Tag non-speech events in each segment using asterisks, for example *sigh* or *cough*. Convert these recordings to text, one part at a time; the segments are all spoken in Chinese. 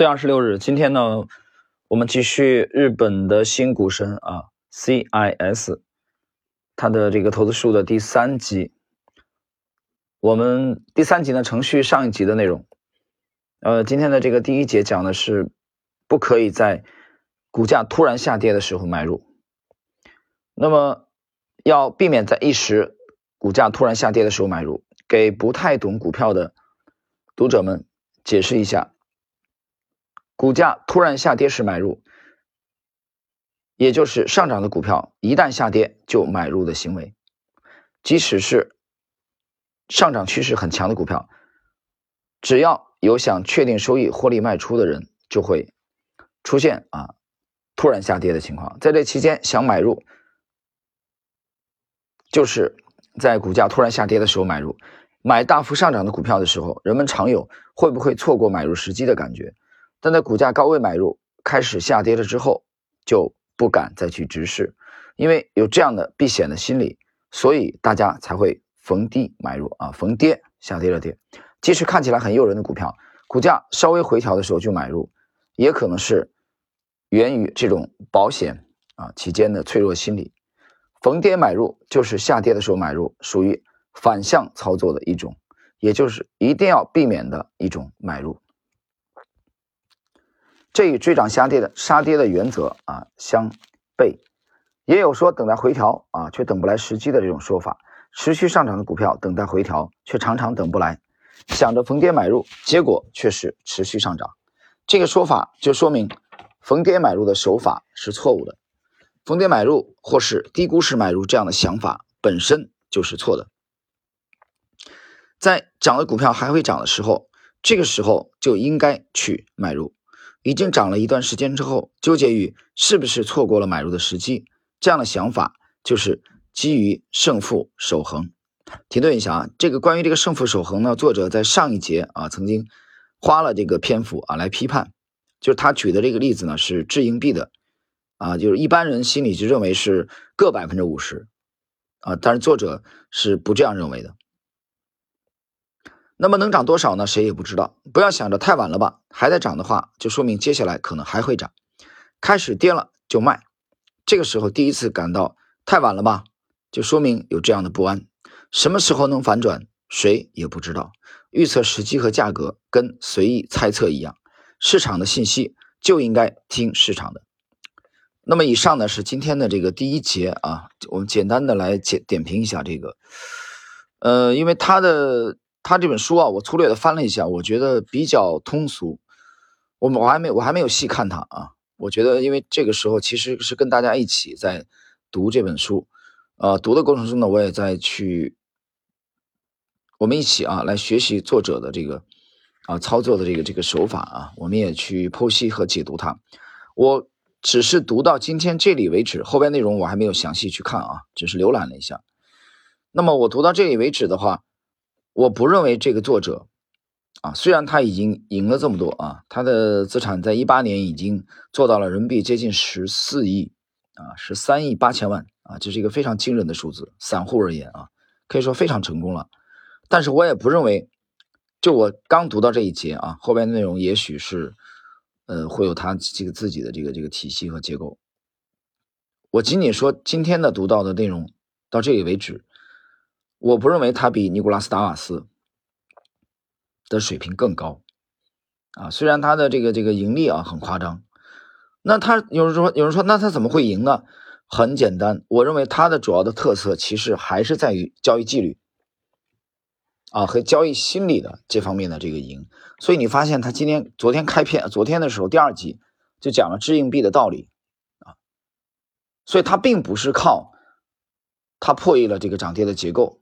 四月二十六日，今天呢，我们继续日本的新股神啊，CIS，它的这个投资书的第三集。我们第三集呢，程序上一集的内容。呃，今天的这个第一节讲的是，不可以在股价突然下跌的时候买入。那么，要避免在一时股价突然下跌的时候买入。给不太懂股票的读者们解释一下。股价突然下跌时买入，也就是上涨的股票一旦下跌就买入的行为。即使是上涨趋势很强的股票，只要有想确定收益获利卖出的人，就会出现啊突然下跌的情况。在这期间想买入，就是在股价突然下跌的时候买入。买大幅上涨的股票的时候，人们常有会不会错过买入时机的感觉。但在股价高位买入，开始下跌了之后，就不敢再去直视，因为有这样的避险的心理，所以大家才会逢低买入啊，逢跌下跌了跌。即使看起来很诱人的股票，股价稍微回调的时候就买入，也可能是源于这种保险啊期间的脆弱心理。逢跌买入就是下跌的时候买入，属于反向操作的一种，也就是一定要避免的一种买入。这与追涨杀跌的杀跌的原则啊相悖，也有说等待回调啊却等不来时机的这种说法。持续上涨的股票等待回调却常常等不来，想着逢跌买入，结果却是持续上涨。这个说法就说明逢跌买入的手法是错误的。逢跌买入或是低估时买入这样的想法本身就是错的。在涨的股票还会涨的时候，这个时候就应该去买入。已经涨了一段时间之后，纠结于是不是错过了买入的时机，这样的想法就是基于胜负守恒。停顿一下啊，这个关于这个胜负守恒呢，作者在上一节啊曾经花了这个篇幅啊来批判，就是他举的这个例子呢是掷硬币的啊，就是一般人心里就认为是各百分之五十啊，但是作者是不这样认为的。那么能涨多少呢？谁也不知道。不要想着太晚了吧，还在涨的话，就说明接下来可能还会涨。开始跌了就卖，这个时候第一次感到太晚了吧，就说明有这样的不安。什么时候能反转，谁也不知道。预测时机和价格跟随意猜测一样，市场的信息就应该听市场的。那么以上呢是今天的这个第一节啊，我们简单的来简点评一下这个，呃，因为它的。他这本书啊，我粗略的翻了一下，我觉得比较通俗。我们我还没我还没有细看它啊。我觉得，因为这个时候其实是跟大家一起在读这本书，呃，读的过程中呢，我也在去我们一起啊来学习作者的这个啊操作的这个这个手法啊，我们也去剖析和解读它。我只是读到今天这里为止，后边内容我还没有详细去看啊，只是浏览了一下。那么我读到这里为止的话。我不认为这个作者啊，虽然他已经赢了这么多啊，他的资产在一八年已经做到了人民币接近十四亿啊，十三亿八千万啊，这是一个非常惊人的数字。散户而言啊，可以说非常成功了。但是我也不认为，就我刚读到这一节啊，后边的内容也许是呃会有他这个自己的这个这个体系和结构。我仅仅说今天的读到的内容到这里为止。我不认为他比尼古拉斯达瓦斯的水平更高啊，虽然他的这个这个盈利啊很夸张，那他有人说有人说那他怎么会赢呢？很简单，我认为他的主要的特色其实还是在于交易纪律啊和交易心理的这方面的这个赢。所以你发现他今天昨天开篇昨天的时候第二集就讲了掷硬币的道理啊，所以他并不是靠他破译了这个涨跌的结构。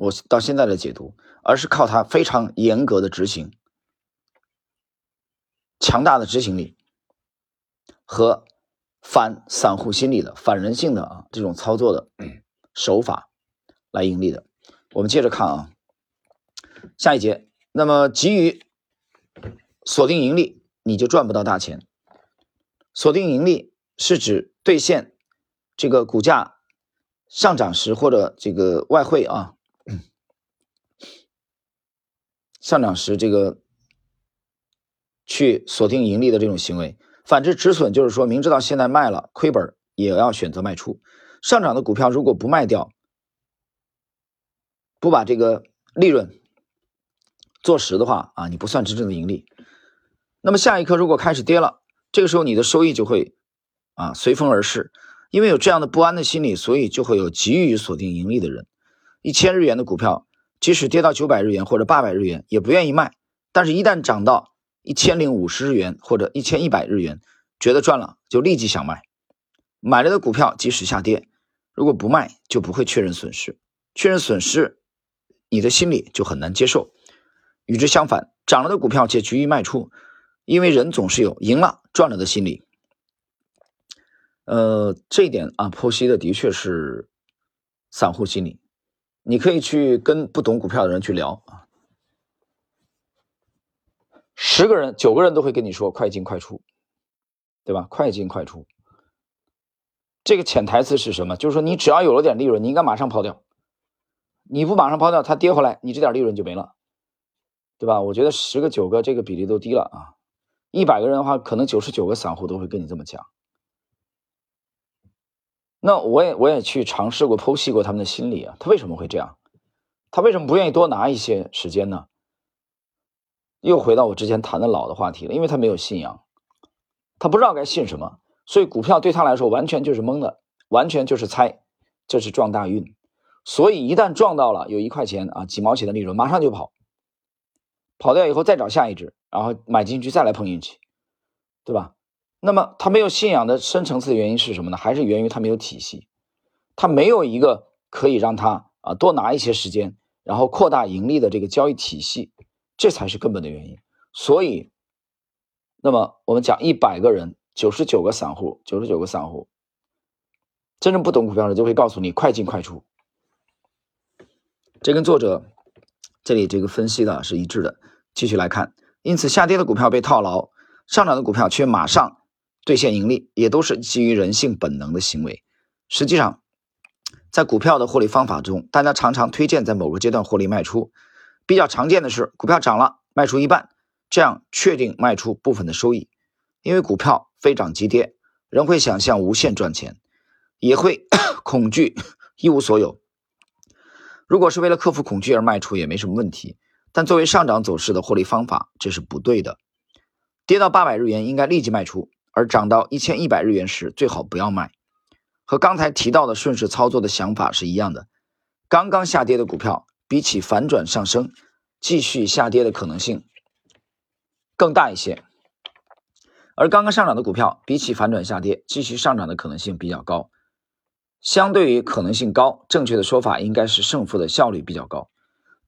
我到现在的解读，而是靠他非常严格的执行、强大的执行力和反散户心理的、反人性的啊这种操作的手法来盈利的。我们接着看啊，下一节。那么急于锁定盈利，你就赚不到大钱。锁定盈利是指兑现这个股价上涨时，或者这个外汇啊。上涨时，这个去锁定盈利的这种行为。反之，止损就是说明知道现在卖了亏本，也要选择卖出。上涨的股票如果不卖掉，不把这个利润做实的话啊，你不算真正的盈利。那么下一刻如果开始跌了，这个时候你的收益就会啊随风而逝，因为有这样的不安的心理，所以就会有急于锁定盈利的人。一千日元的股票，即使跌到九百日元或者八百日元，也不愿意卖。但是，一旦涨到一千零五十日元或者一千一百日元，觉得赚了，就立即想卖。买了的股票即使下跌，如果不卖，就不会确认损失。确认损失，你的心里就很难接受。与之相反，涨了的股票且急于卖出，因为人总是有赢了、赚了的心理。呃，这一点啊，剖析的的确是散户心理。你可以去跟不懂股票的人去聊啊，十个人九个人都会跟你说快进快出，对吧？快进快出，这个潜台词是什么？就是说你只要有了点利润，你应该马上抛掉。你不马上抛掉，它跌回来，你这点利润就没了，对吧？我觉得十个九个这个比例都低了啊，一百个人的话，可能九十九个散户都会跟你这么讲。那我也我也去尝试过剖析过他们的心理啊，他为什么会这样？他为什么不愿意多拿一些时间呢？又回到我之前谈的老的话题了，因为他没有信仰，他不知道该信什么，所以股票对他来说完全就是懵的，完全就是猜，这是撞大运，所以一旦撞到了有一块钱啊几毛钱的利润，马上就跑，跑掉以后再找下一只，然后买进去再来碰运气，对吧？那么他没有信仰的深层次的原因是什么呢？还是源于他没有体系，他没有一个可以让他啊多拿一些时间，然后扩大盈利的这个交易体系，这才是根本的原因。所以，那么我们讲一百个人，九十九个散户，九十九个散户，真正不懂股票的就会告诉你快进快出。这跟作者这里这个分析的是一致的。继续来看，因此下跌的股票被套牢，上涨的股票却马上。兑现盈利也都是基于人性本能的行为。实际上，在股票的获利方法中，大家常常推荐在某个阶段获利卖出。比较常见的是，股票涨了卖出一半，这样确定卖出部分的收益。因为股票非涨即跌，人会想象无限赚钱，也会 *coughs* 恐惧一无所有。如果是为了克服恐惧而卖出，也没什么问题。但作为上涨走势的获利方法，这是不对的。跌到八百日元，应该立即卖出。而涨到一千一百日元时，最好不要卖。和刚才提到的顺势操作的想法是一样的。刚刚下跌的股票，比起反转上升、继续下跌的可能性更大一些；而刚刚上涨的股票，比起反转下跌、继续上涨的可能性比较高。相对于可能性高，正确的说法应该是胜负的效率比较高。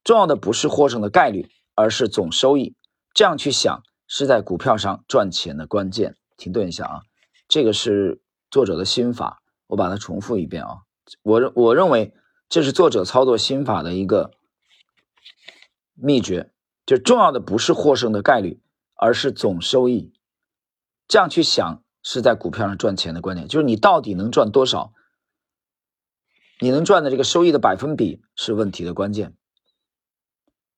重要的不是获胜的概率，而是总收益。这样去想，是在股票上赚钱的关键。停顿一下啊，这个是作者的心法，我把它重复一遍啊。我我认为这是作者操作心法的一个秘诀，就重要的不是获胜的概率，而是总收益。这样去想是在股票上赚钱的关键，就是你到底能赚多少，你能赚的这个收益的百分比是问题的关键。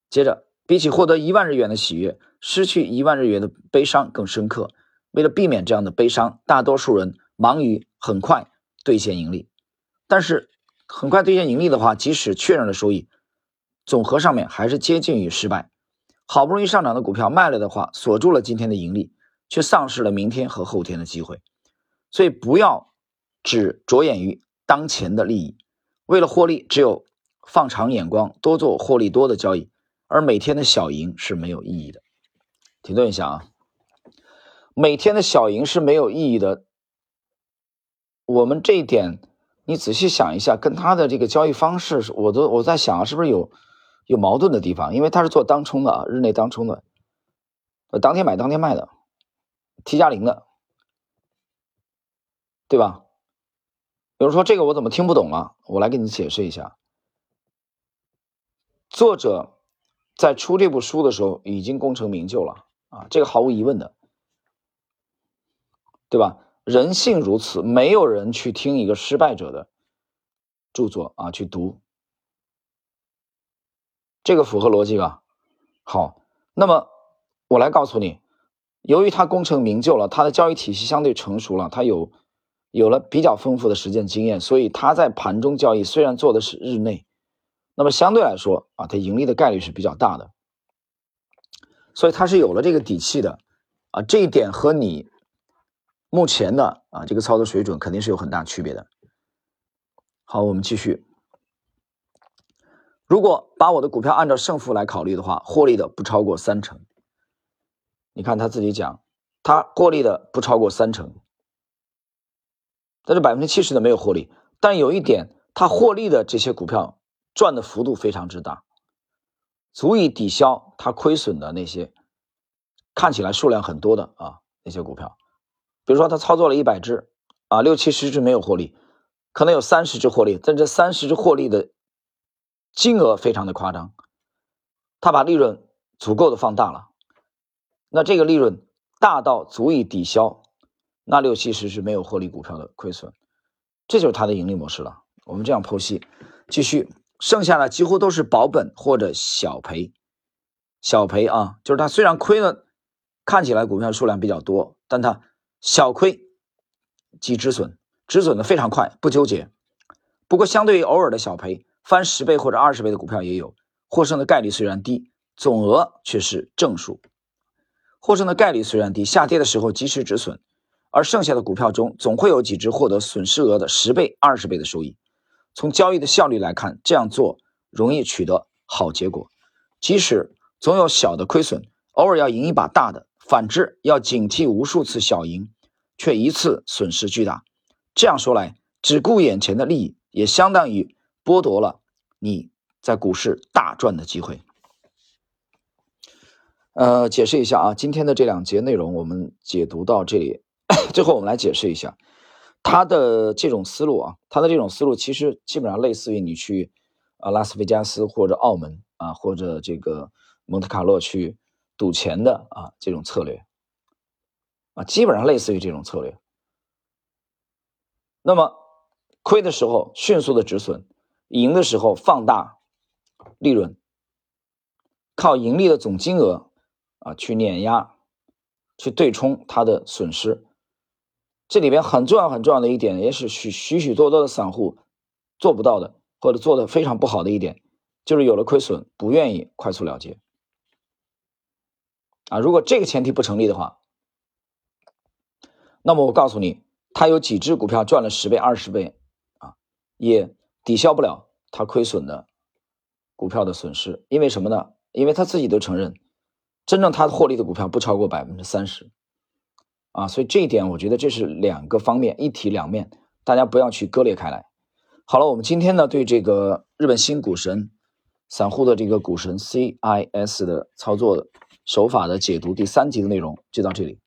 接着，比起获得一万日元的喜悦，失去一万日元的悲伤更深刻。为了避免这样的悲伤，大多数人忙于很快兑现盈利。但是，很快兑现盈利的话，即使确认了收益，总和上面还是接近于失败。好不容易上涨的股票卖了的话，锁住了今天的盈利，却丧失了明天和后天的机会。所以，不要只着眼于当前的利益。为了获利，只有放长眼光，多做获利多的交易，而每天的小赢是没有意义的。停顿一下啊。每天的小赢是没有意义的。我们这一点，你仔细想一下，跟他的这个交易方式，我都我在想啊，是不是有有矛盾的地方？因为他是做当冲的啊，日内当冲的，呃，当天买当天卖的，T 加零的，对吧？有人说这个我怎么听不懂了？我来给你解释一下。作者在出这部书的时候已经功成名就了啊，这个毫无疑问的。对吧？人性如此，没有人去听一个失败者的著作啊，去读，这个符合逻辑吧？好，那么我来告诉你，由于他功成名就了，他的交易体系相对成熟了，他有有了比较丰富的实践经验，所以他在盘中交易虽然做的是日内，那么相对来说啊，他盈利的概率是比较大的，所以他是有了这个底气的啊，这一点和你目前的啊这个操作水准肯定是有很大区别的。好，我们继续。如果把我的股票按照胜负来考虑的话，获利的不超过三成。你看他自己讲，他获利的不超过三成，但是百分之七十的没有获利。但有一点，他获利的这些股票赚的幅度非常之大，足以抵消他亏损的那些看起来数量很多的啊那些股票。比如说他操作了一百只啊，六七十只没有获利，可能有三十只获利，但这三十只获利的金额非常的夸张，他把利润足够的放大了。那这个利润大到足以抵消那六七十是没有获利股票的亏损，这就是它的盈利模式了。我们这样剖析，继续，剩下的几乎都是保本或者小赔，小赔啊，就是它虽然亏了，看起来股票数量比较多，但它小亏即止损，止损的非常快，不纠结。不过相对于偶尔的小赔，翻十倍或者二十倍的股票也有，获胜的概率虽然低，总额却是正数。获胜的概率虽然低，下跌的时候及时止损，而剩下的股票中总会有几只获得损失额的十倍、二十倍的收益。从交易的效率来看，这样做容易取得好结果。即使总有小的亏损，偶尔要赢一把大的；反之，要警惕无数次小赢，却一次损失巨大。这样说来，只顾眼前的利益，也相当于剥夺了你在股市大赚的机会。呃，解释一下啊，今天的这两节内容我们解读到这里，*coughs* 最后我们来解释一下他的这种思路啊，他的这种思路其实基本上类似于你去啊拉斯维加斯或者澳门啊或者这个蒙特卡洛去赌钱的啊这种策略啊，基本上类似于这种策略。那么亏的时候迅速的止损，赢的时候放大利润，靠盈利的总金额。啊，去碾压，去对冲它的损失，这里边很重要很重要的一点，也是许许许多多的散户做不到的，或者做的非常不好的一点，就是有了亏损不愿意快速了结。啊，如果这个前提不成立的话，那么我告诉你，他有几只股票赚了十倍、二十倍，啊，也抵消不了他亏损的股票的损失，因为什么呢？因为他自己都承认。真正他获利的股票不超过百分之三十，啊，所以这一点我觉得这是两个方面，一体两面，大家不要去割裂开来。好了，我们今天呢对这个日本新股神散户的这个股神 CIS 的操作手法的解读第三集的内容就到这里。